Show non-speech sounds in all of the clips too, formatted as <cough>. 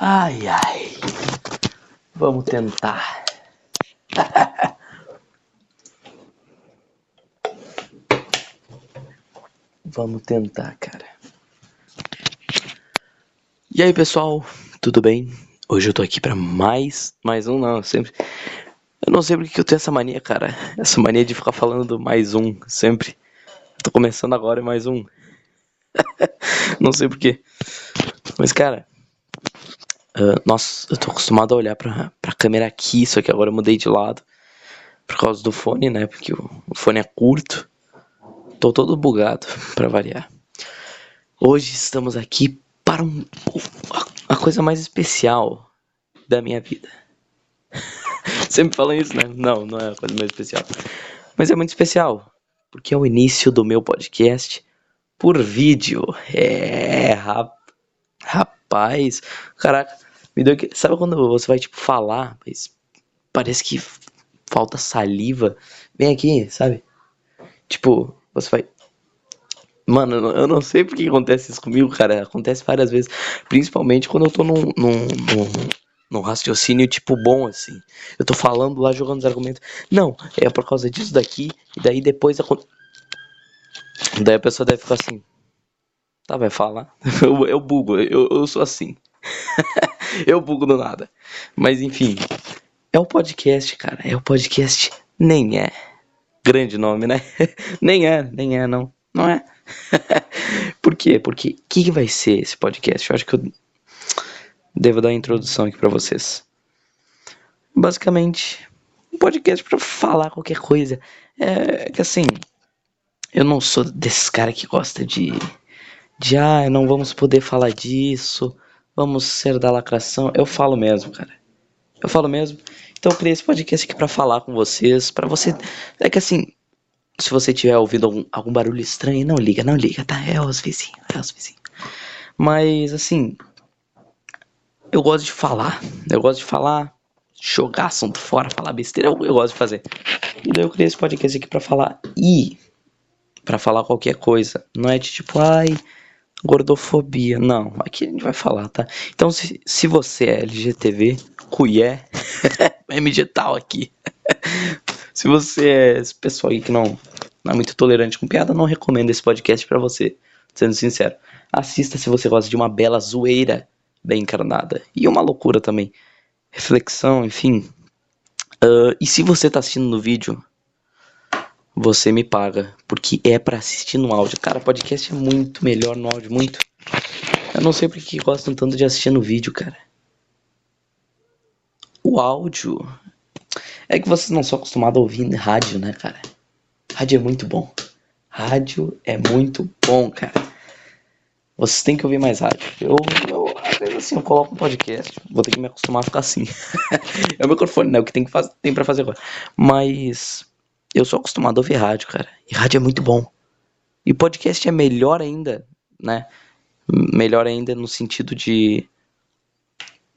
Ai, ai. Vamos tentar. <laughs> Vamos tentar, cara. E aí, pessoal, tudo bem? Hoje eu tô aqui pra mais, mais um não, sempre. Eu não sei porque que eu tenho essa mania, cara. Essa mania de ficar falando mais um, sempre. Tô começando agora mais um. <laughs> não sei porquê. Mas, cara, uh, nossa, eu tô acostumado a olhar pra, pra câmera aqui, só que agora eu mudei de lado. Por causa do fone, né? Porque o, o fone é curto. Tô todo bugado, <laughs> pra variar. Hoje estamos aqui para um, a coisa mais especial da minha vida. <laughs> Sempre falam isso, né? Não, não é a coisa mais especial. Mas é muito especial, porque é o início do meu podcast por vídeo. É, rap... rapaz, caraca, me deu que... Sabe quando você vai, tipo, falar, mas parece que falta saliva? Vem aqui, sabe? Tipo, você vai... Mano, eu não sei porque acontece isso comigo, cara. Acontece várias vezes. Principalmente quando eu tô num, num, num, num raciocínio, tipo, bom, assim. Eu tô falando lá, jogando os argumentos. Não, é por causa disso daqui. E daí depois... Daí a pessoa deve ficar assim... Tá, vai falar. <laughs> Eu, eu bugo, eu, eu sou assim. <laughs> eu bugo do nada. Mas enfim. É o podcast, cara. É o podcast. Nem é. Grande nome, né? <laughs> nem é, nem é, não. Não é? Por quê? Porque o que, que vai ser esse podcast? Eu acho que eu devo dar a introdução aqui para vocês. Basicamente, um podcast para falar qualquer coisa. É que assim, eu não sou desse cara que gosta de de ah, não vamos poder falar disso, vamos ser da lacração. Eu falo mesmo, cara. Eu falo mesmo. Então eu criei esse podcast aqui para falar com vocês, para você é que assim, se você tiver ouvindo algum, algum, barulho estranho, não liga, não liga, tá? É os vizinhos, é os vizinhos. Mas, assim, eu gosto de falar, eu gosto de falar, jogar assunto fora, falar besteira, eu, eu gosto de fazer. E daí eu criei esse podcast aqui pra falar e para falar qualquer coisa. Não é de tipo, ai, gordofobia. Não, aqui a gente vai falar, tá? Então, se, se você é LGTV, cuié, <laughs> MG tal aqui. <laughs> Se você é esse pessoal aí que não, não é muito tolerante com piada, não recomendo esse podcast para você, sendo sincero. Assista se você gosta de uma bela zoeira bem encarnada. E uma loucura também. Reflexão, enfim. Uh, e se você tá assistindo no vídeo, você me paga. Porque é para assistir no áudio. Cara, podcast é muito melhor no áudio, muito. Eu não sei porque gostam tanto de assistir no vídeo, cara. O áudio é que vocês não são acostumados a ouvir rádio, né, cara? Rádio é muito bom. Rádio é muito bom, cara. Vocês têm que ouvir mais rádio. Eu, eu às vezes assim, eu coloco um podcast. Vou ter que me acostumar a ficar assim. <laughs> é o microfone, né? O que tem, que faz, tem pra fazer agora. Mas eu sou acostumado a ouvir rádio, cara. E rádio é muito bom. E podcast é melhor ainda, né? Melhor ainda no sentido de.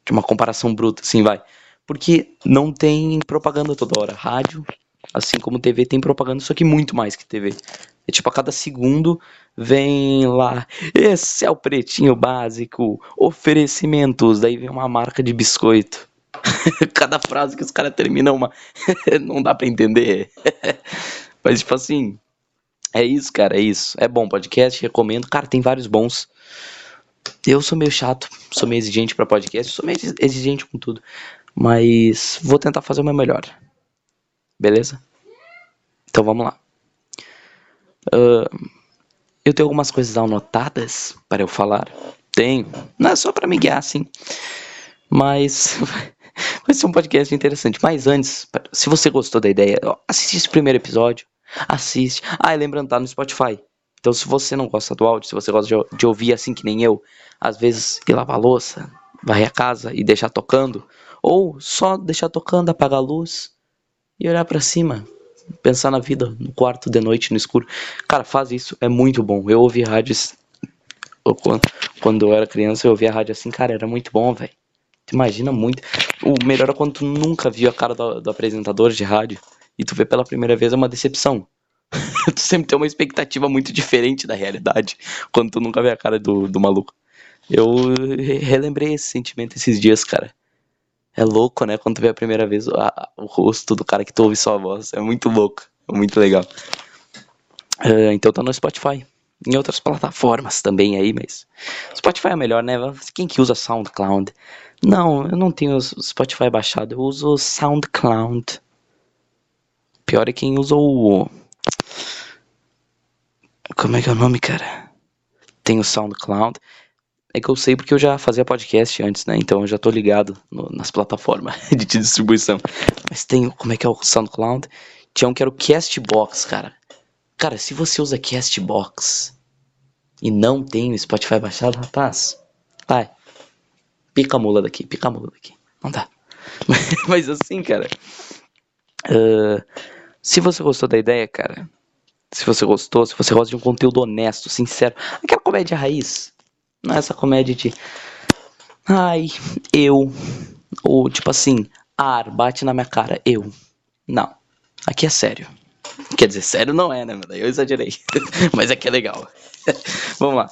De uma comparação bruta, assim, vai. Porque não tem propaganda toda hora. Rádio, assim como TV, tem propaganda, só que muito mais que TV. É tipo, a cada segundo vem lá, esse é o pretinho básico, oferecimentos, daí vem uma marca de biscoito. <laughs> cada frase que os caras terminam uma. <laughs> não dá pra entender. <laughs> Mas, tipo assim, é isso, cara, é isso. É bom podcast, recomendo. Cara, tem vários bons. Eu sou meio chato, sou meio exigente para podcast, sou meio exigente com tudo. Mas vou tentar fazer o meu melhor. Beleza? Então vamos lá. Uh, eu tenho algumas coisas anotadas para eu falar. Tenho. Não é só para me guiar, assim. Mas <laughs> vai ser um podcast interessante. Mas antes, se você gostou da ideia, assiste esse primeiro episódio. Assiste. Ah, e lembrando, tá no Spotify. Então, se você não gosta do áudio, se você gosta de, ouvir assim que nem eu, às vezes ir lavar louça, varrer a casa e deixar tocando, ou só deixar tocando, apagar a luz e olhar para cima, pensar na vida no quarto de noite no escuro. Cara, faz isso, é muito bom. Eu ouvi rádios quando eu era criança, eu ouvia rádio assim, cara, era muito bom, velho. Tu imagina muito. O melhor é quando tu nunca viu a cara do, do apresentador de rádio e tu vê pela primeira vez é uma decepção. <laughs> tu sempre tem uma expectativa muito diferente da realidade quando tu nunca vê a cara do, do maluco. Eu relembrei esse sentimento esses dias, cara. É louco, né? Quando tu vê a primeira vez o, a, o rosto do cara que tu ouve sua voz. É muito louco. É muito legal. Uh, então tá no Spotify. Em outras plataformas também aí, mas. Spotify é melhor, né? Quem que usa SoundCloud? Não, eu não tenho Spotify baixado. Eu uso SoundCloud. Pior é quem usa o. Como é que é o nome, cara? Tem o SoundCloud. É que eu sei porque eu já fazia podcast antes, né? Então eu já tô ligado no, nas plataformas <laughs> de distribuição. Mas tem, como é que é o SoundCloud? Tinha um que era o Castbox, cara. Cara, se você usa Castbox e não tem o Spotify baixado, rapaz, vai. Pica a mula daqui, pica a mula daqui. Não dá. <laughs> Mas assim, cara. Uh, se você gostou da ideia, cara. Se você gostou, se você gosta de um conteúdo honesto, sincero. Aquela comédia raiz não é essa comédia de. Ai, eu. Ou tipo assim, ar, bate na minha cara, eu. Não. Aqui é sério. <laughs> Quer dizer, sério não é, né? Eu exagerei. <laughs> Mas aqui é legal. <laughs> Vamos lá.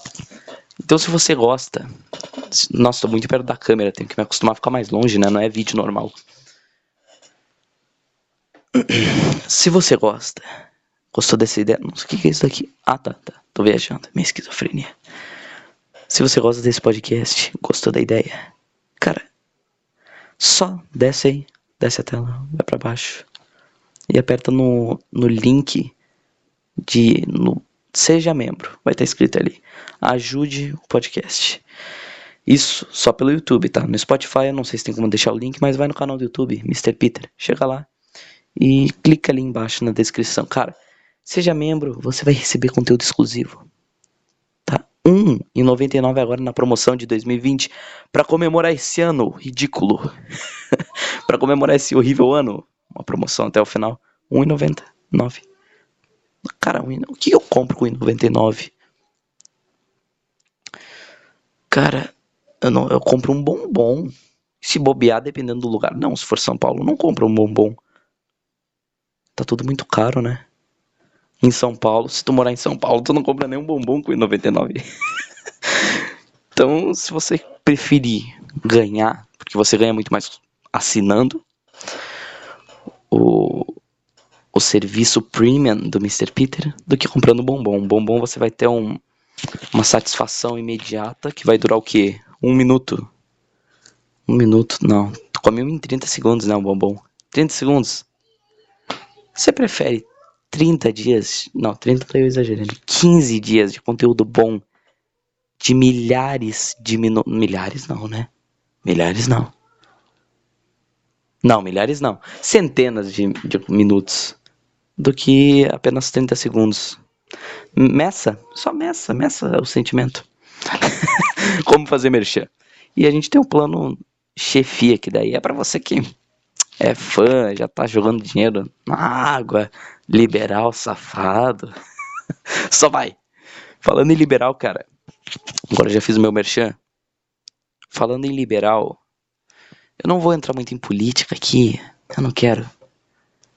Então, se você gosta. Nossa, tô muito perto da câmera, tenho que me acostumar a ficar mais longe, né? Não é vídeo normal. <clears throat> Se você gosta, gostou dessa ideia. Não sei o que é isso daqui. Ah, tá, tá. Tô viajando. Minha esquizofrenia. Se você gosta desse podcast, gostou da ideia, cara, só desce aí, desce a tela, vai para baixo e aperta no, no link de no, seja membro, vai estar tá escrito ali, ajude o podcast. Isso só pelo YouTube, tá? No Spotify eu não sei se tem como deixar o link, mas vai no canal do YouTube, Mr. Peter, chega lá e clica ali embaixo na descrição, cara. Seja membro, você vai receber conteúdo exclusivo 1,99 agora na promoção de 2020 para comemorar esse ano ridículo. <laughs> para comemorar esse horrível ano, uma promoção até o final, 1,99. Cara, o que eu compro com 1,99? Cara, eu, não, eu compro um bombom. Se bobear, dependendo do lugar. Não, se for São Paulo, não compro um bombom. Tá tudo muito caro, né? em São Paulo. Se tu morar em São Paulo, tu não compra nenhum bombom com 99. <laughs> então, se você preferir ganhar, porque você ganha muito mais assinando o, o serviço premium do Mr. Peter do que comprando bombom. Bombom você vai ter um, uma satisfação imediata que vai durar o quê? Um minuto. Um minuto, não. Tu come em 30 segundos, né? Um bombom. 30 segundos. Você prefere 30 dias, não, 30 tá eu exagerando, 15 dias de conteúdo bom, de milhares de minutos, milhares não, né? Milhares não. Não, milhares não. Centenas de, de minutos do que apenas 30 segundos. Meça, só meça, meça o sentimento. <laughs> Como fazer merchan. E a gente tem um plano chefia que daí é para você que é fã, já tá jogando dinheiro na água, liberal safado. <laughs> Só vai. Falando em liberal, cara. Agora já fiz o meu merchan. Falando em liberal, eu não vou entrar muito em política aqui. Eu não quero.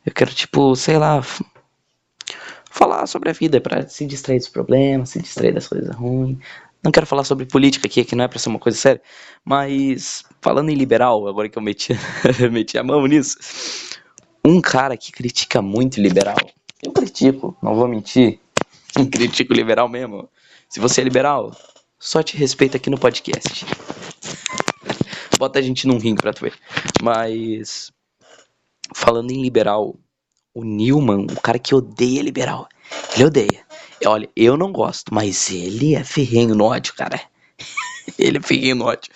Eu quero, tipo, sei lá, falar sobre a vida para se distrair dos problemas, se distrair das coisas ruins. Não quero falar sobre política aqui, que não é pra ser uma coisa séria. Mas, falando em liberal, agora que eu meti, <laughs> meti a mão nisso. Um cara que critica muito liberal. Eu critico, não vou mentir. <laughs> critico liberal mesmo. Se você é liberal, só te respeito aqui no podcast. Bota a gente num ringue pra tu ver. Mas, falando em liberal, o Newman, o cara que odeia liberal, ele odeia. Olha, eu não gosto, mas ele é ferrenho no ódio, cara. <laughs> ele é ferrenho no ódio.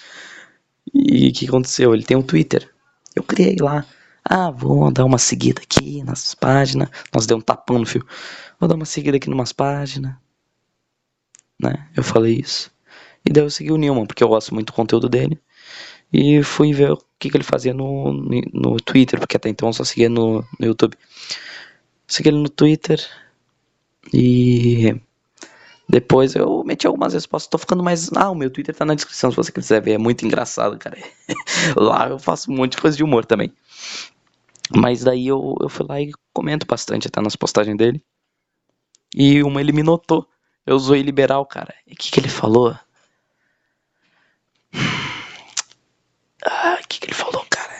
E o que aconteceu? Ele tem um Twitter. Eu criei lá. Ah, vou dar uma seguida aqui nas páginas. Nós deu um tapão no fio. Vou dar uma seguida aqui numas páginas. Né? Eu falei isso. E daí eu segui o Newman, porque eu gosto muito do conteúdo dele. E fui ver o que, que ele fazia no, no Twitter, porque até então eu só seguia no, no YouTube. Segui ele no Twitter, e depois eu meti algumas respostas. Tô ficando mais. Ah, o meu Twitter tá na descrição se você quiser ver. É muito engraçado, cara. <laughs> lá eu faço um monte de coisa de humor também. Mas daí eu, eu fui lá e comento bastante até nas postagens dele. E uma ele me notou. Eu zoei liberal, cara. E o que, que ele falou? Que, que ele falou, cara?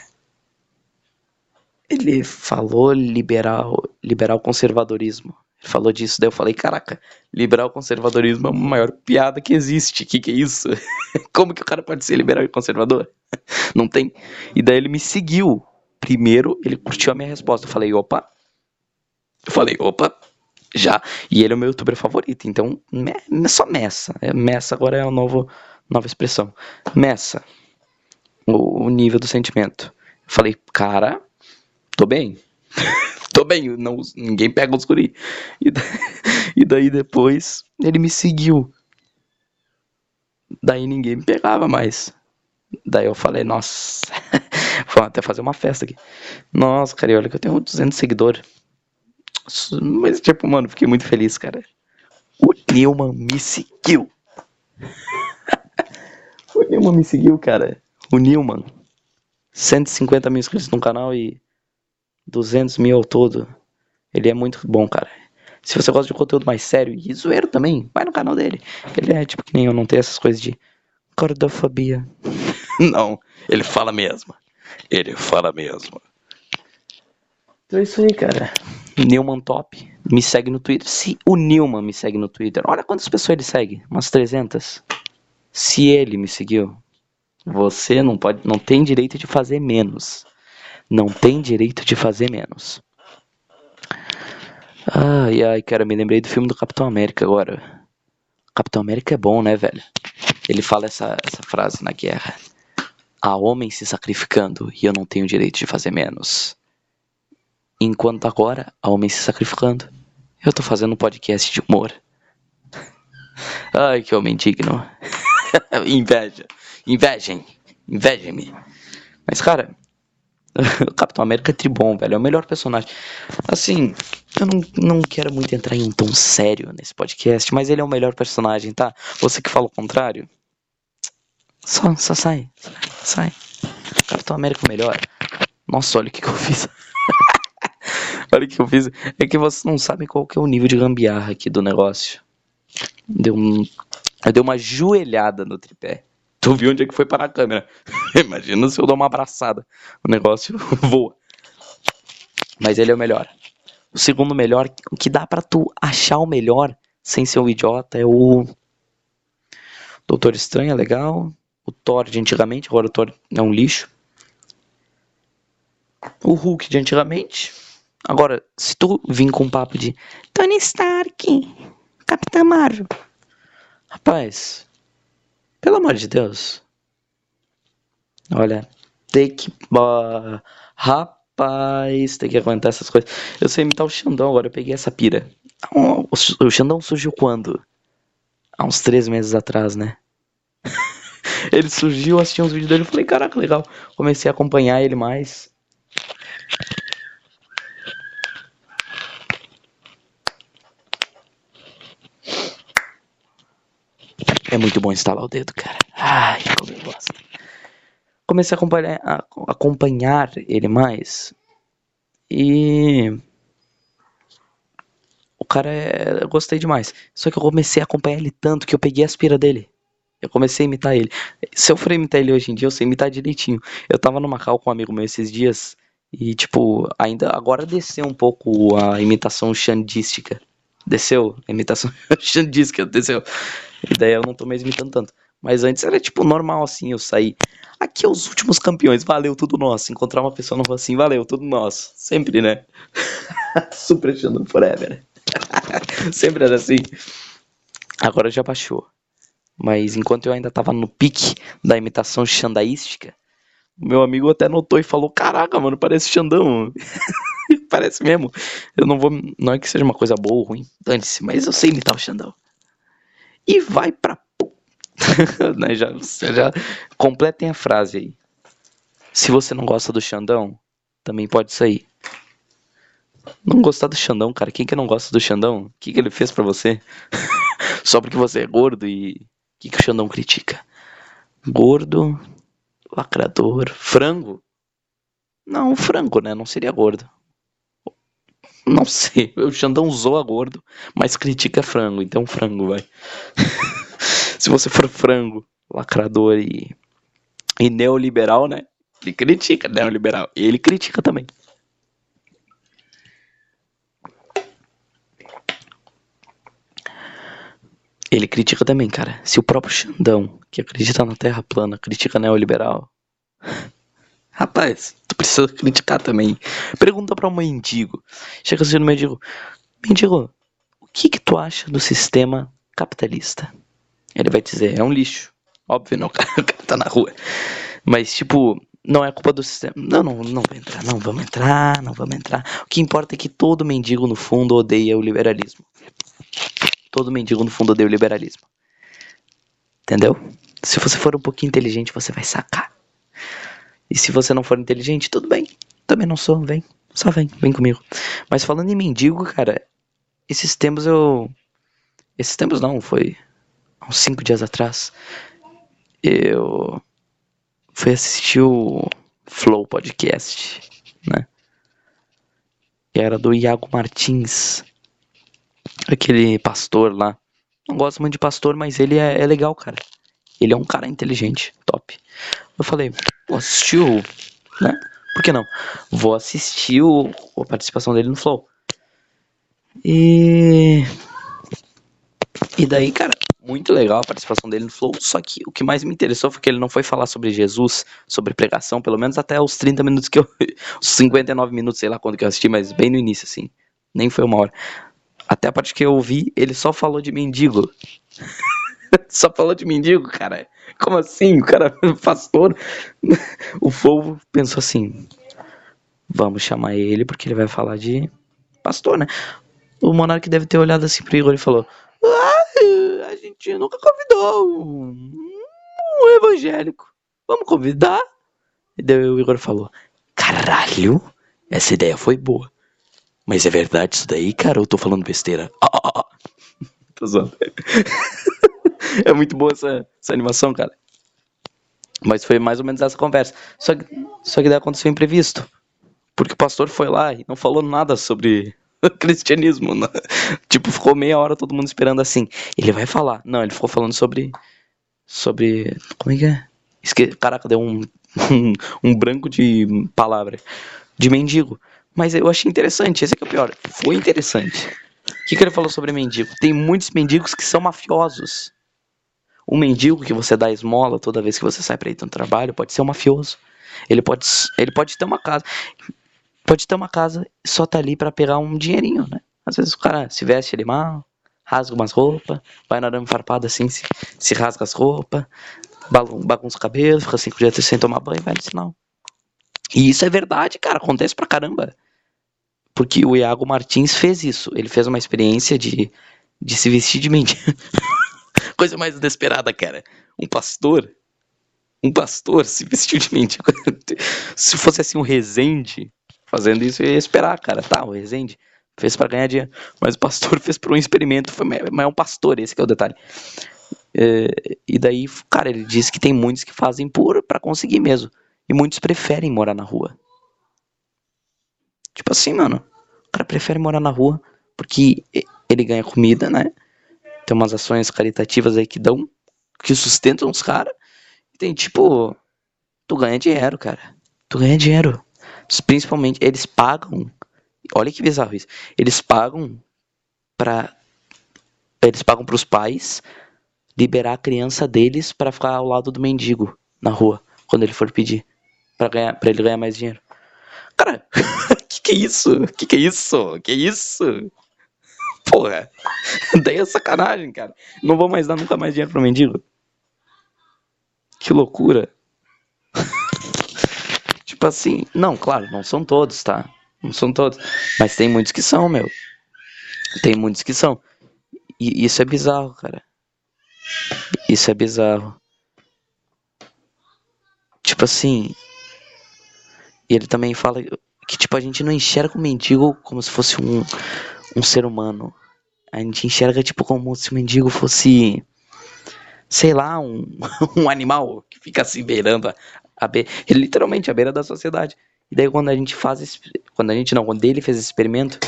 Ele falou liberal, liberal conservadorismo. Ele falou disso, daí eu falei, caraca, liberal conservadorismo é a maior piada que existe. Que que é isso? <laughs> Como que o cara pode ser liberal e conservador? <laughs> Não tem. E daí ele me seguiu. Primeiro, ele curtiu a minha resposta. Eu falei, opa. Eu falei, opa, já. E ele é o meu youtuber favorito. Então, me, só Messa. É, Messa agora é a nova expressão. Messa. O, nível do sentimento. Falei, cara, tô bem. <laughs> tô bem, não, ninguém pega os guri. E, <laughs> e daí depois ele me seguiu. Daí ninguém me pegava mais. Daí eu falei, nossa, <laughs> vou até fazer uma festa aqui. Nossa, cara, olha que eu tenho 200 seguidores. Mas, tipo, mano, fiquei muito feliz, cara. O Newman me seguiu. o Newman me seguiu, cara. O Newman. 150 mil inscritos no canal e 200 mil ao todo. Ele é muito bom, cara. Se você gosta de conteúdo mais sério e zoeiro também, vai no canal dele. Ele é tipo que nem eu, não tem essas coisas de cordofobia. <laughs> não, ele fala mesmo. Ele fala mesmo. Então é isso aí, cara. Newman Top. Me segue no Twitter. Se o Newman me segue no Twitter, olha quantas pessoas ele segue. Umas 300. Se ele me seguiu, você não pode, não tem direito de fazer menos. Não tem direito de fazer menos. Ai, ai, cara, me lembrei do filme do Capitão América agora. Capitão América é bom, né, velho? Ele fala essa, essa frase na guerra. Há homens se sacrificando e eu não tenho direito de fazer menos. Enquanto agora há homens se sacrificando, eu tô fazendo um podcast de humor. <laughs> Ai, que homem digno. <laughs> Inveja. Invejem. Invejem-me. Mas, cara, <laughs> Capitão América é tribom, velho. É o melhor personagem. Assim, eu não, não quero muito entrar em um tom sério nesse podcast, mas ele é o melhor personagem, tá? Você que fala o contrário, só, só sai. Sai. Capitão América é o melhor. Nossa, olha o que, que eu fiz. <laughs> olha o que eu fiz. É que vocês não sabem qual que é o nível de gambiarra aqui do negócio. Deu um. Eu dei uma joelhada no tripé. Tu viu onde é que foi para a câmera? <laughs> Imagina se eu dou uma abraçada. O negócio <laughs> voa. Mas ele é o melhor. O segundo melhor, o que dá para tu achar o melhor sem ser um idiota é o Doutor Estranho, é legal. O Thor de antigamente, agora o Thor é um lixo. O Hulk de antigamente. Agora, se tu vir com um papo de Tony Stark, Capitã Marvel. Rapaz, pelo amor de Deus. Olha, tem que. Uh, rapaz, tem que aguentar essas coisas. Eu sei imitar o Xandão agora, eu peguei essa pira. O Xandão surgiu quando? Há uns três meses atrás, né? <laughs> ele surgiu, assisti uns vídeos dele e falei, caraca, legal. Comecei a acompanhar ele mais. É muito bom instalar o dedo, cara. Ai, como eu gosto. Comecei a acompanhar, a acompanhar ele mais. E. O cara é. Eu gostei demais. Só que eu comecei a acompanhar ele tanto que eu peguei a aspira dele. Eu comecei a imitar ele. Se eu for imitar ele hoje em dia, eu sei imitar direitinho. Eu tava no Macau com um amigo meu esses dias. E, tipo, ainda agora desceu um pouco a imitação xandística. Desceu a imitação <laughs> xandística, desceu. E daí eu não tô mais imitando tanto. Mas antes era tipo normal assim, eu sair. Aqui é os últimos campeões, valeu, tudo nosso. Encontrar uma pessoa nova assim, valeu, tudo nosso. Sempre, né? <laughs> Super Xandão Forever. <laughs> Sempre era assim. Agora já baixou. Mas enquanto eu ainda tava no pique da imitação xandaística, meu amigo até notou e falou: Caraca, mano, parece Xandão. <laughs> parece mesmo. Eu não vou. Não é que seja uma coisa boa ou ruim, dane-se, mas eu sei imitar o Xandão e vai pra. <laughs> né, já, já completem a frase aí. Se você não gosta do Xandão, também pode sair. Não gostar do Xandão, cara. Quem que não gosta do Xandão? O que, que ele fez para você? <laughs> Só porque você é gordo e. O que, que o Xandão critica? Gordo, lacrador, frango? Não, frango, né? Não seria gordo. <laughs> Não sei, o Xandão zoa gordo, mas critica frango, então frango vai. <laughs> Se você for frango, lacrador e e neoliberal, né? Ele critica neoliberal. E ele critica também. Ele critica também, cara. Se o próprio Xandão, que acredita na Terra plana, critica neoliberal. <laughs> Rapaz, precisa criticar também. Pergunta para um mendigo. Chega assim no mendigo. Mendigo, o que que tu acha do sistema capitalista? Ele vai dizer, é um lixo. Óbvio, não, <laughs> o cara, tá na rua. Mas, tipo, não é culpa do sistema. Não, não, não vai entrar, não vamos entrar, não vamos entrar. O que importa é que todo mendigo, no fundo, odeia o liberalismo. Todo mendigo no fundo odeia o liberalismo. Entendeu? Se você for um pouquinho inteligente, você vai sacar. E se você não for inteligente, tudo bem. Também não sou, vem. Só vem, vem comigo. Mas falando em mendigo, cara, esses tempos eu. Esses tempos não, foi uns cinco dias atrás. Eu fui assistir o Flow Podcast, né? E era do Iago Martins aquele pastor lá. Não gosto muito de pastor, mas ele é, é legal, cara. Ele é um cara inteligente, top. Eu falei, o. Né? Por que não? Vou assistir o, a participação dele no Flow. E. E daí, cara, muito legal a participação dele no Flow. Só que o que mais me interessou foi que ele não foi falar sobre Jesus, sobre pregação, pelo menos até os 30 minutos que eu. <laughs> Os 59 minutos, sei lá quando que eu assisti, mas bem no início, assim. Nem foi uma hora. Até a parte que eu ouvi, ele só falou de mendigo. <laughs> <laughs> só falou de mendigo, cara. Como assim? O cara pastor. <laughs> o povo pensou assim: vamos chamar ele porque ele vai falar de pastor, né? O monarca deve ter olhado assim pro Igor e falou: ah, a gente nunca convidou um, um evangélico. Vamos convidar? E daí o Igor falou: caralho, essa ideia foi boa. Mas é verdade isso daí, cara? Eu tô falando besteira. Ah, ah, ah. tô zoando. <laughs> é muito boa essa, essa animação, cara. Mas foi mais ou menos essa conversa. Só que, só que daí aconteceu um imprevisto. Porque o pastor foi lá e não falou nada sobre <laughs> cristianismo. Né? Tipo, ficou meia hora todo mundo esperando assim. Ele vai falar. Não, ele ficou falando sobre. Sobre. Como é que é? Esque... Caraca, deu um, <laughs> um, um branco de palavra. De mendigo. Mas eu achei interessante, esse é, é o pior. Foi interessante. O que, que ele falou sobre mendigo? Tem muitos mendigos que são mafiosos. O mendigo que você dá esmola toda vez que você sai para ir no trabalho pode ser um mafioso. Ele pode, ele pode ter uma casa. Pode ter uma casa só tá ali para pegar um dinheirinho, né? Às vezes o cara se veste ali mal, rasga umas roupas, vai na arame farpada assim, se, se rasga as roupas, bagunça o cabelo, fica cinco dias sem tomar banho vai no sinal. E isso é verdade, cara, acontece pra caramba. Porque o Iago Martins fez isso. Ele fez uma experiência de, de se vestir de mendigo. <laughs> Coisa mais inesperada, cara. Um pastor. Um pastor se vestiu de mendigo. <laughs> se fosse assim um Rezende fazendo isso, eu ia esperar, cara. Tá, o Rezende fez para ganhar dinheiro. Mas o pastor <laughs> fez por um experimento. Foi, mas é um pastor, esse é o detalhe. É, e daí, cara, ele disse que tem muitos que fazem por para conseguir mesmo. E muitos preferem morar na rua. Tipo assim, mano. O cara prefere morar na rua porque ele ganha comida, né? Tem umas ações caritativas aí que dão, que sustentam os caras. Tem tipo, tu ganha dinheiro, cara. Tu ganha dinheiro. Principalmente, eles pagam. Olha que bizarro isso. Eles pagam pra. Eles pagam pros pais liberar a criança deles para ficar ao lado do mendigo na rua, quando ele for pedir. Pra, ganhar, pra ele ganhar mais dinheiro. Cara, <laughs> que que é isso? Que que é isso? Que é isso? Porra, <laughs> daí é sacanagem, cara. Não vou mais dar nunca mais dinheiro pro mendigo. Que loucura. <laughs> tipo assim, não, claro, não são todos, tá? Não são todos. Mas tem muitos que são, meu. Tem muitos que são. E isso é bizarro, cara. Isso é bizarro. Tipo assim, e ele também fala que, tipo, a gente não enxerga o mendigo como se fosse um, um ser humano. A gente enxerga, tipo, como se o mendigo fosse, sei lá, um, <laughs> um animal que fica assim beirando a, a. Ele literalmente a beira da sociedade. E daí quando a gente faz, quando a gente não, quando ele fez esse experimento,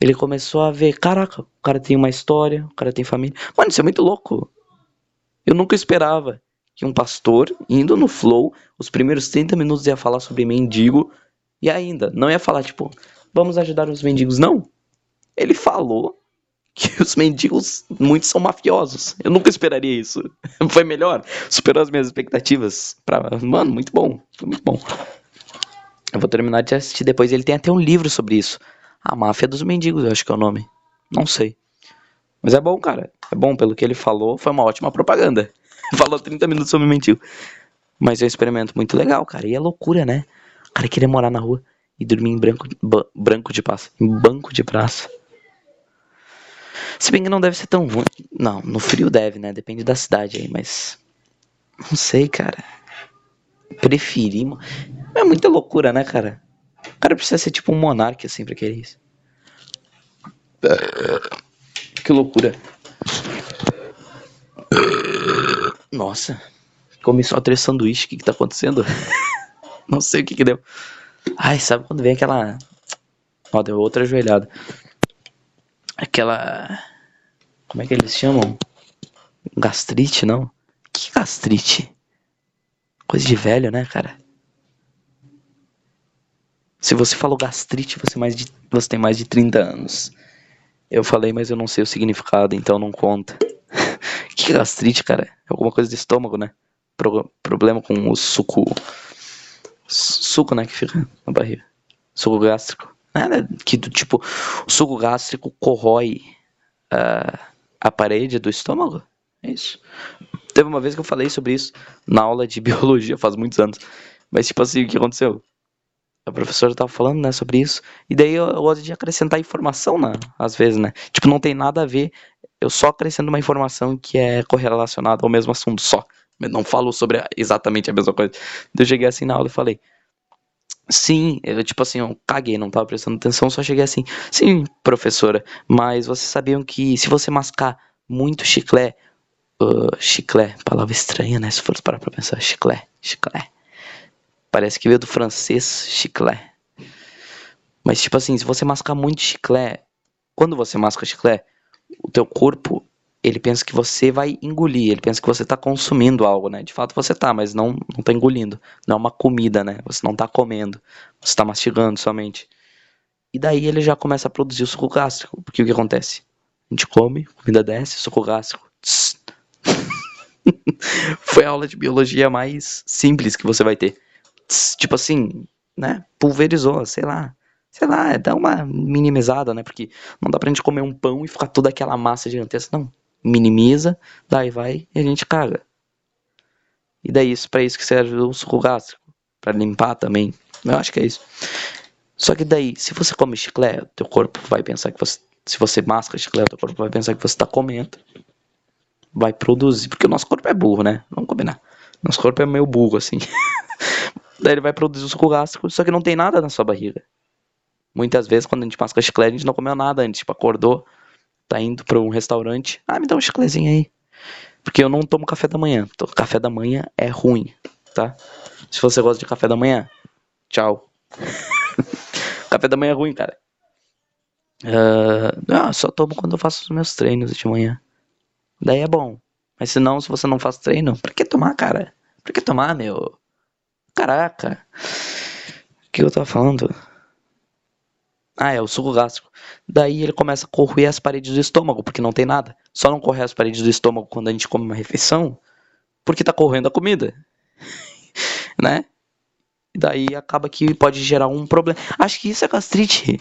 ele começou a ver, caraca, o cara tem uma história, o cara tem família. Mano, isso é muito louco. Eu nunca esperava que um pastor, indo no flow, os primeiros 30 minutos ia falar sobre mendigo, e ainda, não ia falar, tipo, vamos ajudar os mendigos, não. Ele falou que <laughs> os mendigos, muitos são mafiosos. Eu nunca esperaria isso. <laughs> Foi melhor, superou as minhas expectativas. Pra... Mano, muito bom, foi muito bom. Eu vou terminar de assistir depois. Ele tem até um livro sobre isso. A Máfia dos Mendigos, eu acho que é o nome. Não sei. Mas é bom, cara. É bom, pelo que ele falou, foi uma ótima propaganda. <laughs> Falou 30 minutos sobre mentiu. Mas é um experimento muito legal, cara. E é loucura, né? O cara queria morar na rua e dormir em branco, branco de praça. Em banco de praça. Se bem que não deve ser tão ruim. Não, no frio deve, né? Depende da cidade aí, mas. Não sei, cara. Preferimos. É muita loucura, né, cara? O cara precisa ser tipo um monarca assim pra querer isso. Que loucura. Nossa. Comi só três sanduíches. O que que tá acontecendo? <laughs> Não sei o que que deu. Ai, sabe quando vem aquela... Ó, deu outra ajoelhada. Aquela... Como é que eles chamam? Gastrite, não? Que gastrite? Coisa de velho, né, cara? Se você falou gastrite, você, mais de, você tem mais de 30 anos. Eu falei, mas eu não sei o significado, então não conta. <laughs> que gastrite, cara? Alguma coisa do estômago, né? Pro, problema com o suco. Suco, né? Que fica na barriga. Suco gástrico. Que do tipo. O suco gástrico corrói uh, a parede do estômago. É isso. Teve uma vez que eu falei sobre isso na aula de <laughs> biologia, faz muitos anos. Mas, tipo assim, o que aconteceu? A professora tava falando, né, sobre isso. E daí eu, eu gosto de acrescentar informação, né, às vezes, né. Tipo, não tem nada a ver. Eu só acrescento uma informação que é correlacionada ao mesmo assunto, só. Eu não falo sobre exatamente a mesma coisa. Eu cheguei assim na aula e falei. Sim, eu, tipo assim, eu caguei, não tava prestando atenção, só cheguei assim. Sim, professora, mas vocês sabiam que se você mascar muito chiclete. Uh, chiclé, palavra estranha, né? Se for parar pra pensar, chiclé, chiclé. Parece que veio do francês chiclé. Mas tipo assim, se você mascar muito chiclé, quando você masca chiclé, o teu corpo, ele pensa que você vai engolir, ele pensa que você tá consumindo algo, né? De fato você tá, mas não, não tá engolindo. Não é uma comida, né? Você não tá comendo, você tá mastigando somente. E daí ele já começa a produzir o suco gástrico, porque o que acontece? A gente come, comida desce, suco gástrico. <laughs> Foi a aula de biologia mais simples que você vai ter tipo assim, né, pulverizou, sei lá. Sei lá, dá uma minimizada, né? Porque não dá pra gente comer um pão e ficar toda aquela massa gigantesca, não. Minimiza, daí vai e a gente caga. E daí isso para isso que serve o suco gástrico, para limpar também. Eu acho que é isso. Só que daí, se você come chiclete, teu corpo vai pensar que você, se você masca chiclete, teu corpo vai pensar que você tá comendo. Vai produzir, porque o nosso corpo é burro, né? Vamos combinar. Nosso corpo é meio burro assim. <laughs> Daí ele vai produzir o suco gástrico, só que não tem nada na sua barriga. Muitas vezes, quando a gente masca chiclete, a gente não comeu nada antes. Tipo, acordou, tá indo pra um restaurante. Ah, me dá um chiclezinho aí. Porque eu não tomo café da manhã. Café da manhã é ruim, tá? Se você gosta de café da manhã, tchau. <laughs> café da manhã é ruim, cara. Uh, ah, só tomo quando eu faço os meus treinos de manhã. Daí é bom. Mas se não, se você não faz treino, pra que tomar, cara? Pra que tomar, meu? Caraca. O que eu tava falando? Ah, é o suco gástrico. Daí ele começa a corroer as paredes do estômago, porque não tem nada. Só não correr as paredes do estômago quando a gente come uma refeição, porque tá correndo a comida. <laughs> né? Daí acaba que pode gerar um problema. Acho que isso é gastrite.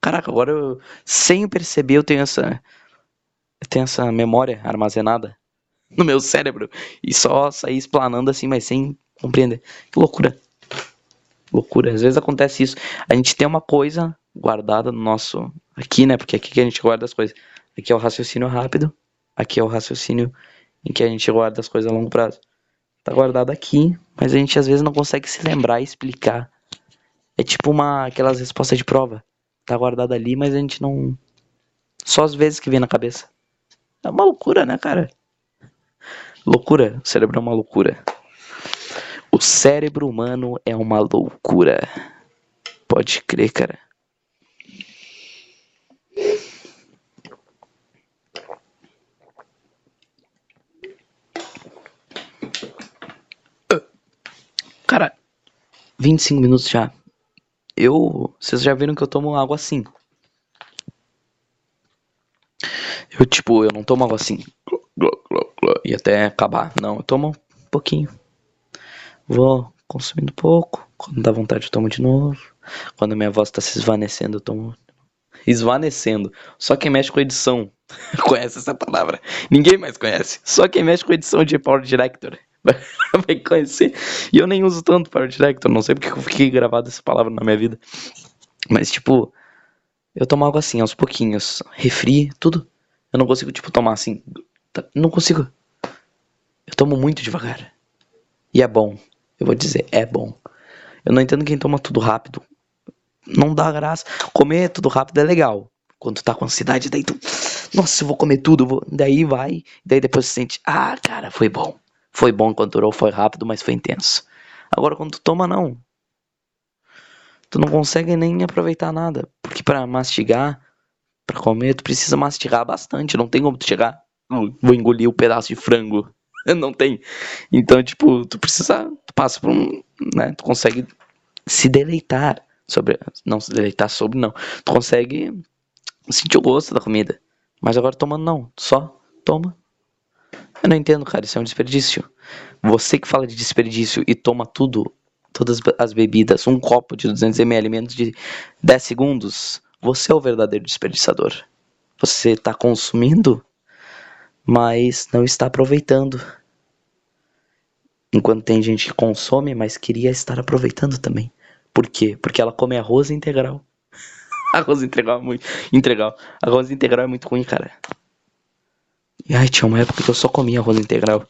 Caraca, agora eu, sem perceber, eu tenho essa. Eu tenho essa memória armazenada no meu cérebro. E só sair explanando assim, mas sem compreender. Que loucura. Loucura. Às vezes acontece isso. A gente tem uma coisa guardada no nosso. Aqui, né? Porque aqui que a gente guarda as coisas. Aqui é o raciocínio rápido. Aqui é o raciocínio em que a gente guarda as coisas a longo prazo. Tá guardado aqui, mas a gente às vezes não consegue se lembrar e explicar. É tipo uma aquelas respostas de prova. Tá guardado ali, mas a gente não. Só às vezes que vem na cabeça. É uma loucura, né, cara? Loucura. O cérebro é uma loucura. O cérebro humano é uma loucura. Pode crer, cara. Cara, 25 minutos já. Eu. Vocês já viram que eu tomo água assim. Eu, tipo, eu não tomo água assim. E até acabar. Não, eu tomo um pouquinho. Vou consumindo pouco. Quando dá vontade, eu tomo de novo. Quando minha voz tá se esvanecendo, eu tomo. Esvanecendo. Só quem mexe com edição <laughs> conhece essa palavra. Ninguém mais conhece. Só quem mexe com edição de Power Director <laughs> vai conhecer. E eu nem uso tanto Power Director. Não sei porque eu fiquei gravado essa palavra na minha vida. Mas, tipo, eu tomo água assim, aos pouquinhos. Refri, tudo. Eu não consigo, tipo, tomar assim. Não consigo. Eu tomo muito devagar. E é bom. Eu vou dizer, é bom. Eu não entendo quem toma tudo rápido. Não dá graça. Comer tudo rápido é legal. Quando tu tá com ansiedade, daí tu. Nossa, eu vou comer tudo. Vou... Daí vai. Daí depois tu sente. Ah, cara, foi bom. Foi bom quando durou, foi rápido, mas foi intenso. Agora quando tu toma, não. Tu não consegue nem aproveitar nada. Porque para mastigar, para comer, tu precisa mastigar bastante. Não tem como tu chegar. Vou engolir o um pedaço de frango. <laughs> não tem. Então, tipo, tu precisa. Tu passa por um. Né, tu consegue se deleitar sobre. Não se deleitar sobre, não. Tu consegue sentir o gosto da comida. Mas agora tomando, não. Só toma. Eu não entendo, cara. Isso é um desperdício. Você que fala de desperdício e toma tudo, todas as bebidas, um copo de 200ml menos de 10 segundos, você é o verdadeiro desperdiçador. Você está consumindo, mas não está aproveitando. Enquanto tem gente que consome, mas queria estar aproveitando também. Por quê? Porque ela come arroz integral. <laughs> arroz integral é muito. Integral. Arroz integral é muito ruim, cara. E ai, tinha uma época que eu só comia arroz integral.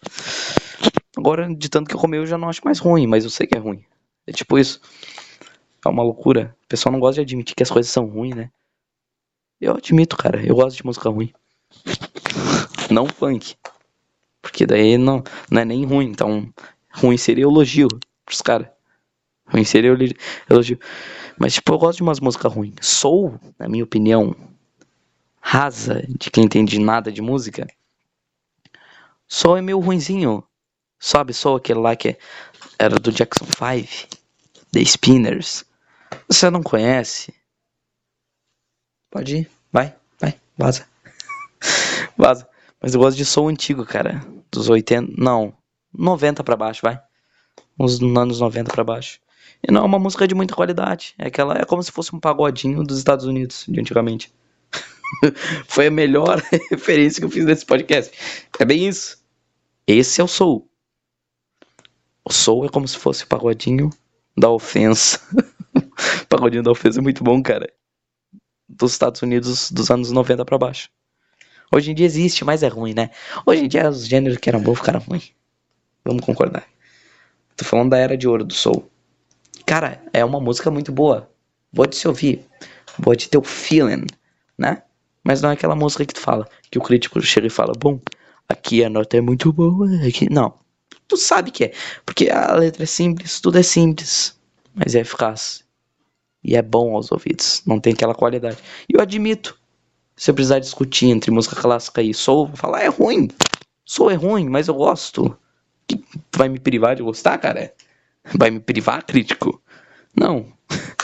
Agora, de tanto que eu comi, eu já não acho mais ruim, mas eu sei que é ruim. É tipo isso. É uma loucura. O pessoal não gosta de admitir que as coisas são ruins, né? Eu admito, cara. Eu gosto de música ruim. <laughs> Não funk. Porque daí não, não é nem ruim. Então, ruim seria elogio pros caras. Ruim seria elogio. Mas, tipo, eu gosto de umas músicas ruins. Soul, na minha opinião, rasa de quem entende nada de música. Soul é meio ruinzinho. Sabe, Soul aquele lá que era do Jackson 5, The Spinners. Você não conhece? Pode ir, vai, vai, vaza. <laughs> vaza. Mas eu gosto de Soul antigo, cara. Dos 80, não, 90 para baixo, vai. Uns anos 90 para baixo. E não é uma música de muita qualidade. É aquela é como se fosse um pagodinho dos Estados Unidos de antigamente. <laughs> Foi a melhor <laughs> referência que eu fiz nesse podcast. É bem isso. Esse é o soul. O soul é como se fosse o pagodinho da ofensa. <laughs> pagodinho da ofensa é muito bom, cara. Dos Estados Unidos dos anos 90 para baixo. Hoje em dia existe, mas é ruim, né? Hoje em dia os gêneros que eram bons ficaram ruins. Vamos concordar. Tô falando da era de ouro do soul. Cara, é uma música muito boa. Boa de se ouvir. Boa de ter o feeling, né? Mas não é aquela música que tu fala, que o crítico chega e fala, bom, aqui a nota é muito boa, aqui. Não. Tu sabe que é. Porque a letra é simples, tudo é simples. Mas é eficaz. E é bom aos ouvidos. Não tem aquela qualidade. E eu admito. Se eu precisar discutir entre música clássica e soul, vou falar, é ruim. Soul é ruim, mas eu gosto. Tu vai me privar de gostar, cara? Vai me privar, crítico? Não. <laughs>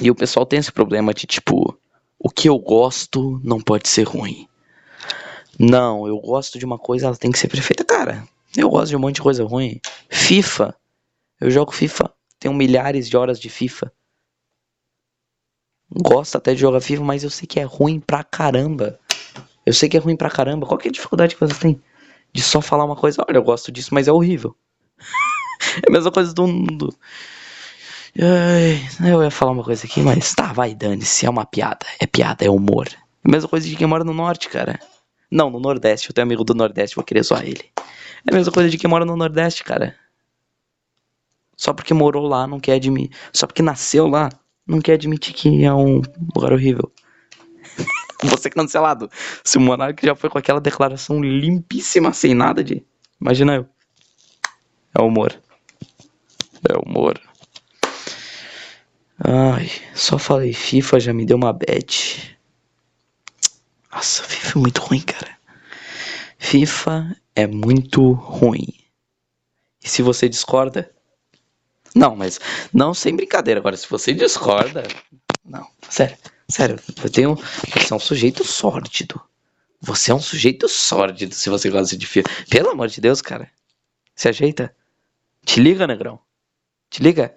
E o pessoal tem esse problema de tipo, o que eu gosto não pode ser ruim. Não, eu gosto de uma coisa, ela tem que ser perfeita. Cara, eu gosto de um monte de coisa ruim. FIFA. Eu jogo FIFA. Tenho milhares de horas de FIFA. Gosto até de jogar FIFA, mas eu sei que é ruim pra caramba. Eu sei que é ruim pra caramba. Qual que é a dificuldade que vocês têm? De só falar uma coisa, olha, eu gosto disso, mas é horrível. <laughs> é a mesma coisa do. do... Ai, eu ia falar uma coisa aqui, mas tá, vai, dane-se. É uma piada. É piada, é humor. É a mesma coisa de quem mora no norte, cara. Não, no Nordeste. Eu tenho amigo do Nordeste, vou querer zoar ele. É a mesma coisa de quem mora no Nordeste, cara. Só porque morou lá, não quer admitir. Só porque nasceu lá, não quer admitir que é um lugar horrível. <laughs> Você cancelado. Se o Monark já foi com aquela declaração limpíssima, sem nada de. Imagina eu. É humor. É humor. Ai, só falei FIFA, já me deu uma bad. Nossa, FIFA é muito ruim, cara. FIFA é muito ruim. E se você discorda, Não, mas não sem brincadeira. Agora, se você discorda. Não, sério, sério. Eu tenho. Você é um sujeito sórdido. Você é um sujeito sórdido se você gosta de filme. Pelo amor de Deus, cara. Se ajeita. Te liga, negrão. Te liga.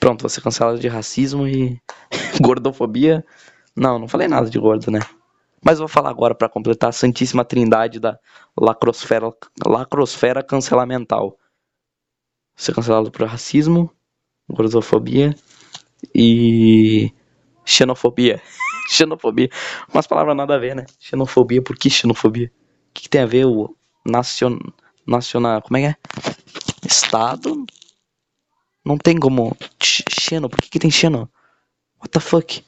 Pronto, você cancela de racismo e <laughs> gordofobia. Não, não falei nada de gordo, né? Mas vou falar agora para completar a santíssima trindade da lacrosfera, lacrosfera cancelamental. Ser cancelado por racismo, gordofobia e xenofobia. <laughs> xenofobia. Umas palavras nada a ver, né? Xenofobia, por que xenofobia? O que, que tem a ver o nacion... nacional. Como é que é? Estado. Não tem como. Xeno, por que, que tem xeno? What the fuck?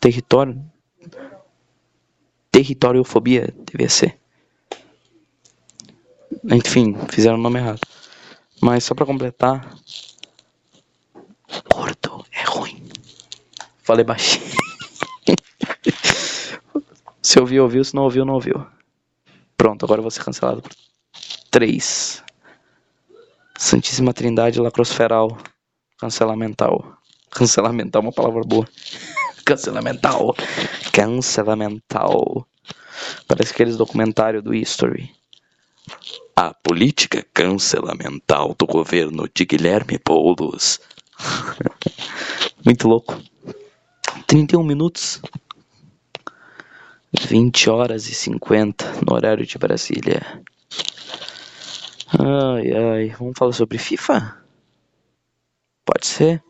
Território. Territoriofobia devia ser. Enfim, fizeram o nome errado. Mas só pra completar. Gordo é ruim. Falei baixinho. <laughs> se ouviu, ouviu. Se não ouviu, não ouviu. Pronto, agora eu vou ser cancelado por 3. Santíssima Trindade Lacrosferal. Cancelamental. Cancelamental é uma palavra boa. <laughs> Cancelamental. Cancelamental. Parece aqueles documentários do History. A política cancelamental do governo de Guilherme Boulos. <laughs> Muito louco. 31 minutos. 20 horas e 50 no horário de Brasília. Ai, ai. Vamos falar sobre FIFA? Pode ser.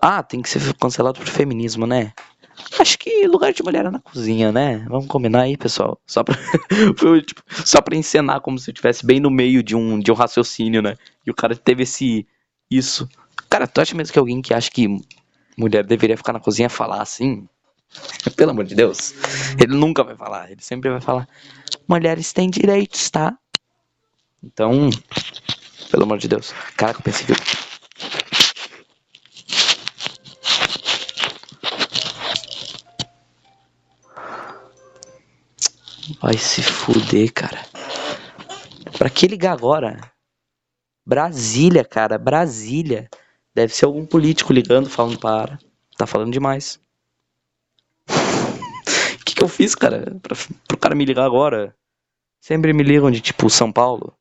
Ah, tem que ser cancelado por feminismo, né? Acho que lugar de mulher é na cozinha, né? Vamos combinar aí, pessoal. Só pra, <laughs> tipo, só pra encenar como se eu estivesse bem no meio de um, de um raciocínio, né? E o cara teve esse. Isso. Cara, tu acha mesmo que alguém que acha que mulher deveria ficar na cozinha falar assim? Pelo amor de Deus. Ele nunca vai falar. Ele sempre vai falar: mulheres têm direitos, tá? Então, pelo amor de Deus. Caraca, eu pensei que eu Vai se fuder, cara. Pra que ligar agora? Brasília, cara, Brasília. Deve ser algum político ligando, falando para. Tá falando demais. O <laughs> que, que eu fiz, cara? Pra, pro cara me ligar agora? Sempre me ligam de tipo São Paulo.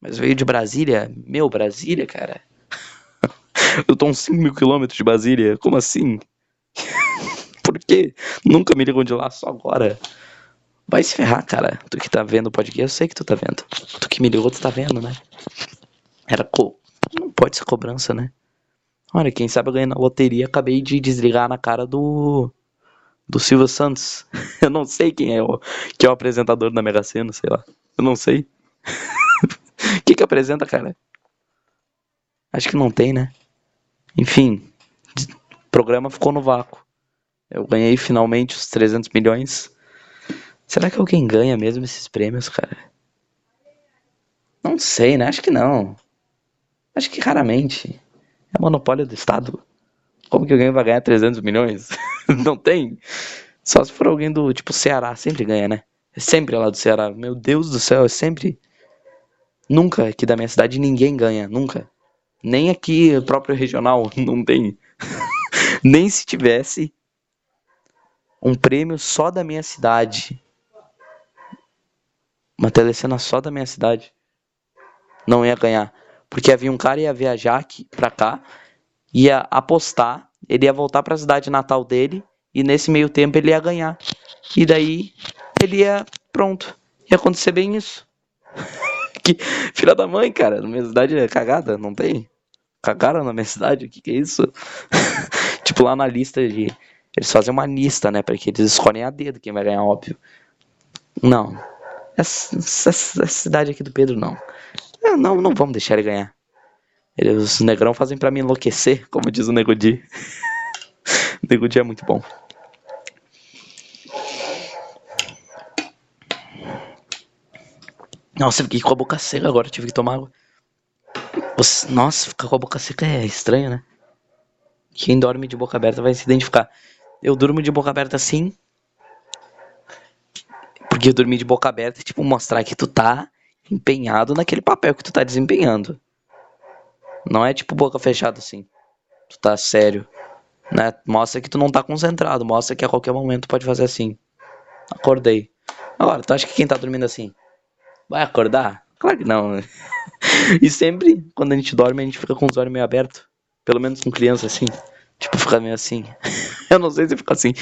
Mas veio de Brasília? Meu, Brasília, cara. <laughs> eu tô uns 5 mil quilômetros de Brasília. Como assim? <laughs> Por quê? Nunca me ligam de lá, só agora. Vai se ferrar, cara. Tu que tá vendo o podcast, eu sei que tu tá vendo. Tu que me ligou, tu tá vendo, né? Era co... Não pode ser cobrança, né? Olha, quem sabe eu ganhei na loteria, acabei de desligar na cara do. Do Silvio Santos. <laughs> Eu não sei quem é o, que é o apresentador da Mega Sena, sei lá. Eu não sei. O <laughs> que que apresenta, cara? Acho que não tem, né? Enfim, o programa ficou no vácuo. Eu ganhei finalmente os 300 milhões. Será que alguém ganha mesmo esses prêmios, cara? Não sei, né? Acho que não. Acho que raramente. É monopólio do Estado. Como que alguém vai ganhar 300 milhões? <laughs> não tem. Só se for alguém do tipo Ceará, sempre ganha, né? É sempre lá do Ceará. Meu Deus do céu, é sempre. Nunca aqui da minha cidade ninguém ganha, nunca. Nem aqui, próprio regional, <laughs> não tem. <laughs> Nem se tivesse um prêmio só da minha cidade uma telecena só da minha cidade. Não ia ganhar. Porque havia um cara ia viajar aqui pra cá, ia apostar, ele ia voltar para a cidade natal dele, e nesse meio tempo ele ia ganhar. E daí ele ia. Pronto. Ia acontecer bem isso. <laughs> que filha da mãe, cara. Na minha cidade é cagada, não tem? Cagaram na minha cidade? O que, que é isso? <laughs> tipo, lá na lista de. Eles fazem uma lista, né? Porque eles escolhem a dedo quem vai ganhar, óbvio. Não, essa, essa, cidade aqui do Pedro, não. É, não, não vamos deixar ele ganhar. Ele, os negrão fazem para me enlouquecer, como diz o Nego o <laughs> Nego é muito bom. Nossa, eu fiquei com a boca seca agora, tive que tomar água. Nossa, ficar com a boca seca é estranho, né? Quem dorme de boca aberta vai se identificar. Eu durmo de boca aberta assim, porque dormir de boca aberta é tipo mostrar que tu tá empenhado naquele papel que tu tá desempenhando. Não é tipo boca fechada assim. Tu tá sério. Né? Mostra que tu não tá concentrado. Mostra que a qualquer momento tu pode fazer assim. Acordei. Agora, tu acha que quem tá dormindo assim vai acordar? Claro que não. Né? <laughs> e sempre, quando a gente dorme, a gente fica com os olhos meio abertos. Pelo menos com criança assim. Tipo, fica meio assim. <laughs> Eu não sei se fica assim.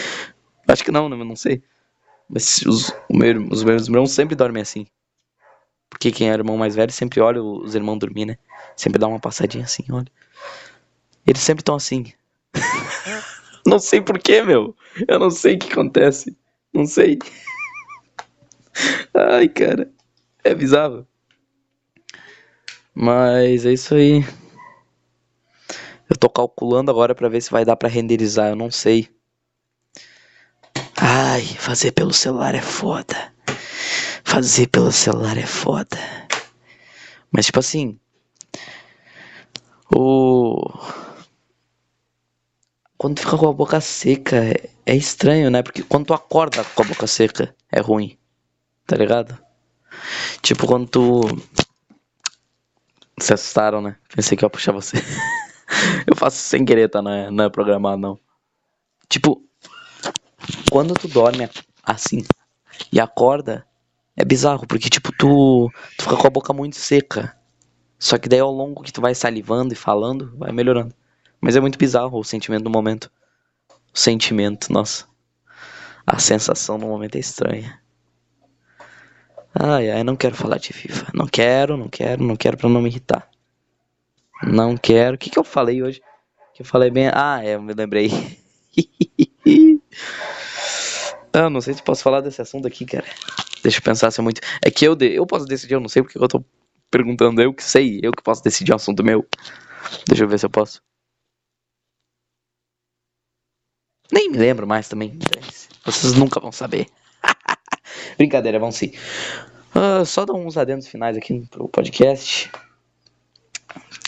Acho que não, né? Eu não sei. Mas os, os meus irmãos sempre dormem assim. Porque quem é irmão mais velho sempre olha os irmãos dormir, né? Sempre dá uma passadinha assim, olha. Eles sempre estão assim. <laughs> não sei porquê, meu. Eu não sei o que acontece. Não sei. <laughs> Ai, cara. É bizarro. Mas é isso aí. Eu tô calculando agora para ver se vai dar para renderizar, eu não sei. Ai, fazer pelo celular é foda. Fazer pelo celular é foda. Mas tipo assim, o quando fica com a boca seca é, é estranho, né? Porque quando tu acorda com a boca seca é ruim. Tá ligado? Tipo quando tu se assustaram, né? Pensei que ia puxar você. <laughs> eu faço sem querer, tá? Não é, não é programado, não. Tipo, quando tu dorme assim e acorda, é bizarro, porque tipo, tu, tu fica com a boca muito seca. Só que daí ao longo que tu vai salivando e falando, vai melhorando. Mas é muito bizarro o sentimento do momento. O sentimento, nossa. A sensação no momento é estranha. Ai, ai, não quero falar de FIFA. Não quero, não quero, não quero pra não me irritar. Não quero. O que, que eu falei hoje? Que eu falei bem. Ah, é, eu me lembrei. <laughs> ah, não sei se posso falar desse assunto aqui, cara. Deixa eu pensar se é muito. É que eu, de... eu posso decidir, eu não sei porque eu tô perguntando. Eu que sei, eu que posso decidir um assunto meu. Deixa eu ver se eu posso. Nem me lembro mais também. Vocês nunca vão saber. <laughs> Brincadeira, vão sim. Uh, só dar uns adendos finais aqui pro podcast.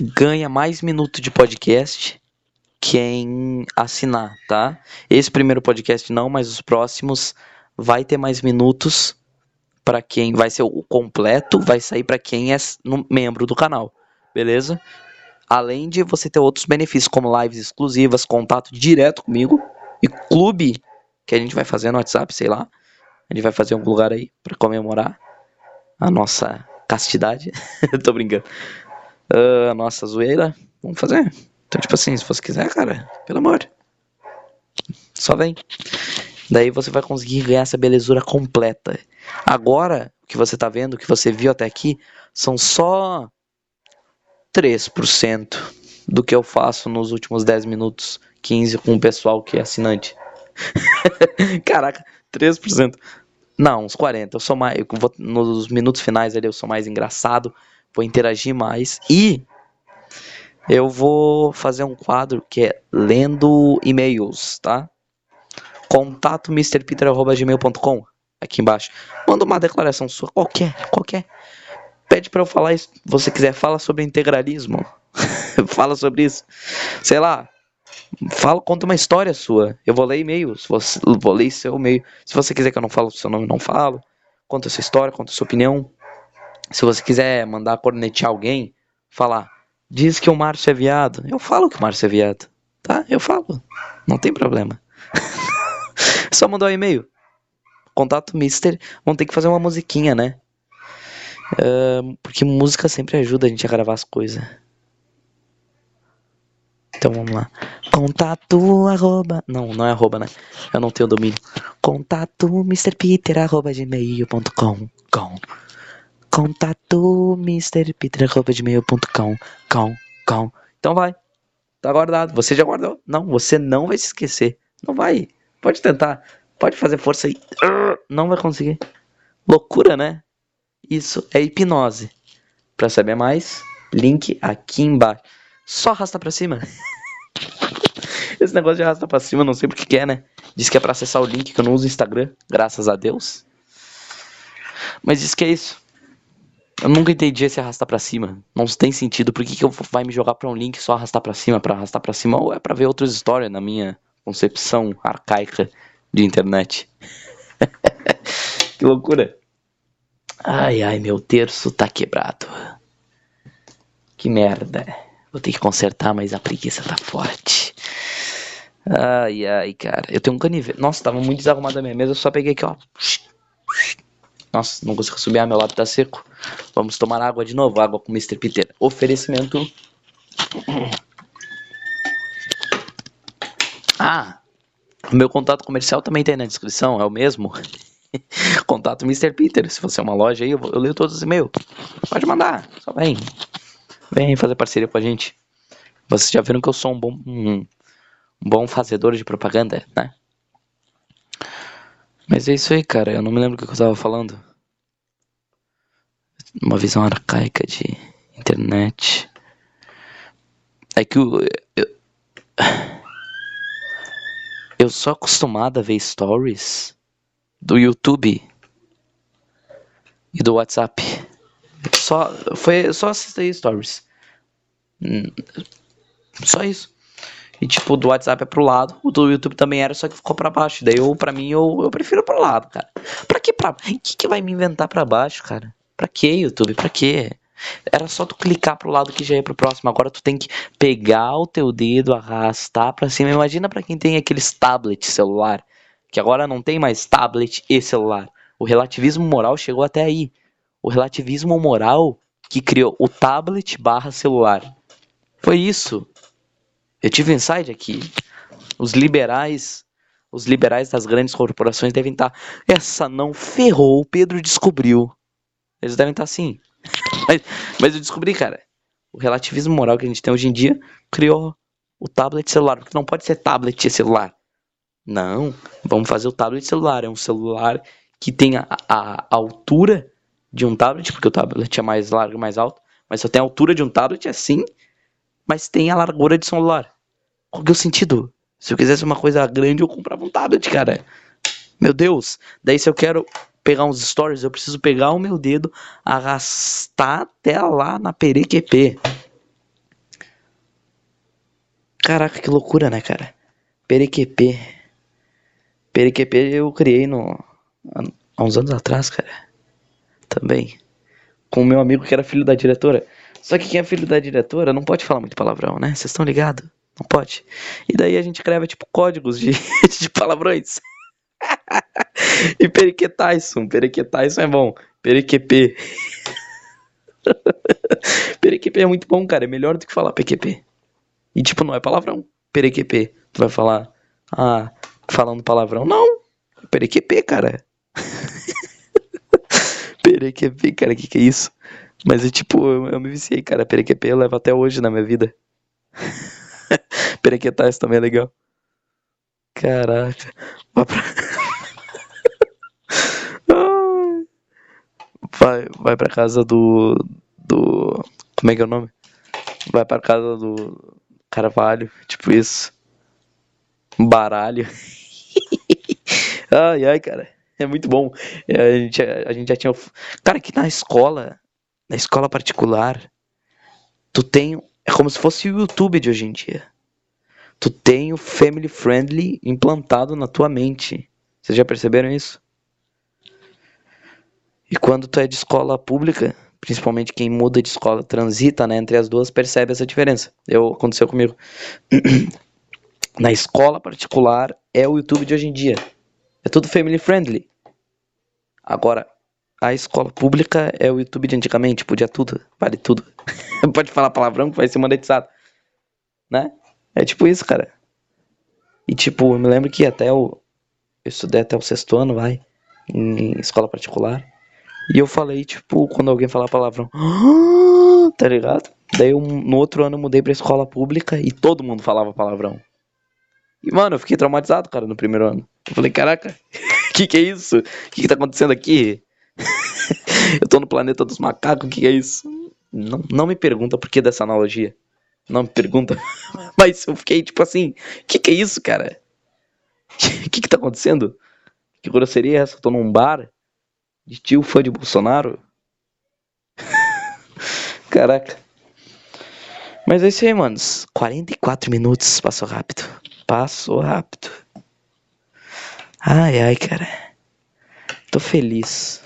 Ganha mais minuto de podcast quem assinar, tá? Esse primeiro podcast não, mas os próximos vai ter mais minutos para quem vai ser o completo, vai sair para quem é membro do canal, beleza? Além de você ter outros benefícios como lives exclusivas, contato direto comigo e clube que a gente vai fazer no WhatsApp, sei lá. A gente vai fazer um lugar aí para comemorar a nossa castidade. <laughs> Tô brincando. Uh, a nossa zoeira. Vamos fazer. Então, tipo assim, se você quiser, cara, pelo amor. Só vem. Daí você vai conseguir ganhar essa belezura completa. Agora, o que você tá vendo, o que você viu até aqui, são só 3% do que eu faço nos últimos 10 minutos, 15 com o pessoal que é assinante. <laughs> Caraca, 3%. Não, uns 40. Eu sou mais. Eu vou, nos minutos finais ali eu sou mais engraçado. Vou interagir mais. E eu vou fazer um quadro que é lendo e-mails, tá? Contato mrpeter.gmail.com aqui embaixo. Manda uma declaração sua, qualquer, qualquer. Pede para eu falar isso. Se você quiser, fala sobre integralismo. <laughs> fala sobre isso. Sei lá, Fala, conta uma história sua. Eu vou ler e-mail. Se você, vou ler seu e-mail. Se você quiser que eu não fale o seu nome, não falo. Conta sua história, conta sua opinião. Se você quiser mandar cornetear alguém, falar. Diz que o Márcio é viado. Eu falo que o Márcio é viado. Tá? Eu falo. Não tem problema. <laughs> Só mandar um e-mail. Contato Mister. Vão ter que fazer uma musiquinha, né? Uh, porque música sempre ajuda a gente a gravar as coisas. Então vamos lá. Contato arroba. Não, não é arroba, né? Eu não tenho domínio. Contato mrpeter arroba gmail.com. Com. Contato gmail.com. Com. Com. Então vai. Tá guardado. Você já guardou? Não, você não vai se esquecer. Não vai. Pode tentar. Pode fazer força aí. Não vai conseguir. Loucura, né? Isso é hipnose. Para saber mais, link aqui embaixo. Só arrasta pra cima. <laughs> Esse negócio de arrastar pra cima, não sei porque que é, né? Diz que é pra acessar o link que eu não uso Instagram, graças a Deus. Mas diz que é isso. Eu nunca entendi esse arrastar pra cima. Não tem sentido. Por que, que eu vai me jogar pra um link só arrastar pra cima? Pra arrastar pra cima? Ou é pra ver outras histórias na minha concepção arcaica de internet? <laughs> que loucura. Ai, ai, meu terço tá quebrado. Que merda. Vou ter que consertar, mas a preguiça tá forte. Ai, ai, cara. Eu tenho um canivete. Nossa, tava muito desarrumado a minha mesa. Eu só peguei aqui, ó. Nossa, não consigo subir. Ah, meu lado tá seco. Vamos tomar água de novo. Água com Mr. Peter. Oferecimento. Ah, o meu contato comercial também tem na descrição. É o mesmo. <laughs> Contato Mr. Peter. Se você é uma loja aí, eu, eu leio todos os e-mails. Pode mandar. Só vem. Vem fazer parceria com a gente. Vocês já viram que eu sou um bom, um, um bom fazedor de propaganda, né? Mas é isso aí, cara. Eu não me lembro o que eu tava falando. Uma visão arcaica de internet. É que eu, eu, eu sou acostumado a ver stories do YouTube e do WhatsApp. Só foi só assistir stories. Hum, só isso. E tipo, do WhatsApp é pro lado, o do YouTube também era, só que ficou pra baixo. Daí eu, pra mim, eu, eu prefiro pro lado, cara. Pra que pra. Que, que vai me inventar pra baixo, cara? Pra que, YouTube? Pra que? Era só tu clicar pro lado que já ia pro próximo. Agora tu tem que pegar o teu dedo, arrastar pra cima. Imagina pra quem tem aqueles tablet celular que agora não tem mais tablet e celular. O relativismo moral chegou até aí. O relativismo moral que criou o tablet barra celular. Foi isso. Eu tive um insight aqui. Os liberais, os liberais das grandes corporações devem estar. Tá, essa não ferrou, Pedro descobriu. Eles devem estar tá assim. <laughs> Mas, mas eu descobri, cara. O relativismo moral que a gente tem hoje em dia criou o tablet celular. Porque não pode ser tablet e celular. Não, vamos fazer o tablet celular. É um celular que tem a, a, a altura de um tablet, porque o tablet é mais largo e mais alto, mas só tem a altura de um tablet assim, mas tem a largura de celular. Qual que é o sentido? Se eu quisesse uma coisa grande, eu comprava um tablet, cara. Meu Deus. Daí se eu quero pegar uns stories, eu preciso pegar o meu dedo, arrastar até lá na perequepê. Caraca, que loucura, né, cara? Perequepê. PRQP eu criei no, há uns anos atrás, cara. Também. Com o meu amigo que era filho da diretora. Só que quem é filho da diretora não pode falar muito palavrão, né? Vocês estão ligados? Não pode. E daí a gente escreve tipo códigos de, <laughs> de palavrões. e periquetyson. Periquetyson é bom. Periquep. Periquep é muito bom, cara. É melhor do que falar PQP. E tipo, não é palavrão. Periquep. Tu vai falar. Ah, falando palavrão. Não, perequepê, cara. <laughs> perequepê, cara, que que é isso? Mas é tipo, eu, eu me viciei, cara. Perequepê eu levo até hoje na minha vida. <laughs> Perequetais também é legal. Caraca. <laughs> Vai vai pra casa do. Do. Como é que é o nome? Vai pra casa do Carvalho, tipo isso. Baralho. <laughs> ai, ai, cara. É muito bom. É, a gente, a gente já tinha. Cara, que na escola, na escola particular, tu tem. É como se fosse o YouTube de hoje em dia. Tu tem o family friendly implantado na tua mente. Vocês já perceberam isso? E quando tu é de escola pública, principalmente quem muda de escola, transita né, entre as duas, percebe essa diferença. Eu, aconteceu comigo. <clears throat> na escola particular é o YouTube de hoje em dia. É tudo family friendly. Agora, a escola pública é o YouTube de antigamente, podia tudo, vale tudo. <laughs> Pode falar palavrão que vai ser monetizado. Né? É tipo isso, cara. E tipo, eu me lembro que até o. Eu estudei até o sexto ano, vai. Em escola particular. E eu falei, tipo, quando alguém falar palavrão. tá ligado? Daí eu, no outro ano eu mudei pra escola pública e todo mundo falava palavrão. E, mano, eu fiquei traumatizado, cara, no primeiro ano. Eu falei, caraca, <laughs> que que é isso? O que que tá acontecendo aqui? <laughs> eu tô no planeta dos macacos, o que que é isso? Não, não me pergunta por que dessa analogia. Não me pergunta. <laughs> Mas eu fiquei tipo assim, que que é isso, cara? O <laughs> que que tá acontecendo? Que grosseria é essa? Eu tô num bar de tio fã de Bolsonaro? <laughs> Caraca. Mas é isso aí, manos. 44 minutos, passou rápido. Passou rápido. Ai, ai, cara. Tô feliz.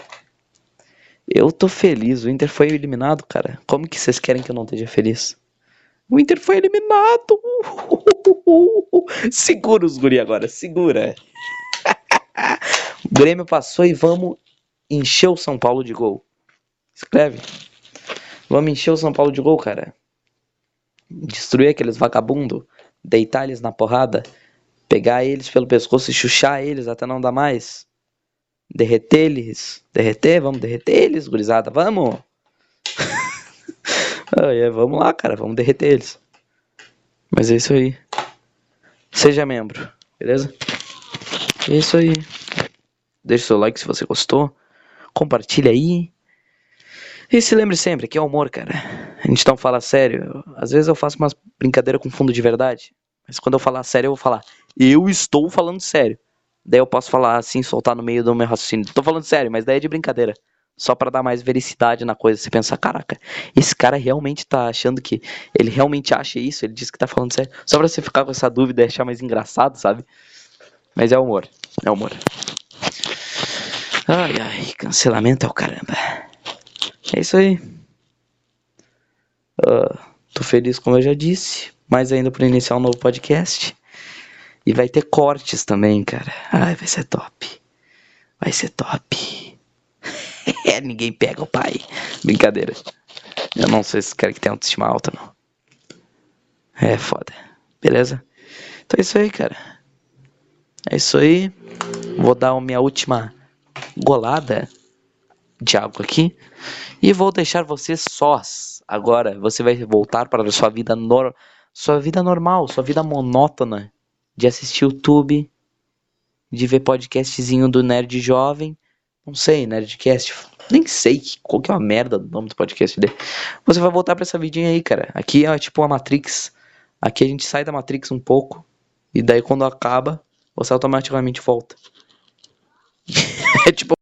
Eu tô feliz. O Inter foi eliminado, cara. Como que vocês querem que eu não esteja feliz? O Inter foi eliminado. <laughs> Segura os guri agora, segura. <laughs> o Grêmio passou e vamos encher o São Paulo de gol. Escreve. Vamos encher o São Paulo de gol, cara. Destruir aqueles vagabundos. Deitar eles na porrada. Pegar eles pelo pescoço e chuchar eles até não dar mais. Derreter eles. Derreter? Vamos derreter eles, gurizada. Vamos! Ah, é, vamos lá, cara. Vamos derreter eles. Mas é isso aí. Seja membro, beleza? É isso aí. Deixa seu like se você gostou. Compartilha aí. E se lembre sempre que é humor, cara. A gente não fala sério. Às vezes eu faço umas brincadeiras com fundo de verdade. Mas quando eu falar sério, eu vou falar. Eu estou falando sério. Daí eu posso falar assim, soltar no meio do meu raciocínio. Tô falando sério, mas daí é de brincadeira. Só para dar mais vericidade na coisa. Você pensa, caraca, esse cara realmente tá achando que. Ele realmente acha isso, ele diz que tá falando sério. Só pra você ficar com essa dúvida e achar mais engraçado, sabe? Mas é humor. É humor. Ai, ai, cancelamento é o caramba. É isso aí. Uh, tô feliz, como eu já disse. Mais ainda por iniciar um novo podcast. E vai ter cortes também, cara. Ai, vai ser top. Vai ser top. <laughs> Ninguém pega o pai. Brincadeira. Eu não sei se quer que tenha autoestima alta, não. É foda. Beleza? Então é isso aí, cara. É isso aí. Vou dar a minha última golada de água aqui. E vou deixar você sós. Agora você vai voltar para a sua vida, nor sua vida normal, sua vida monótona de assistir YouTube, de ver podcastzinho do Nerd Jovem. Não sei, Nerdcast. Nem sei qual que é a merda do nome do podcast dele. Você vai voltar para essa vidinha aí, cara. Aqui é tipo a Matrix. Aqui a gente sai da Matrix um pouco. E daí quando acaba, você automaticamente volta. <laughs> é tipo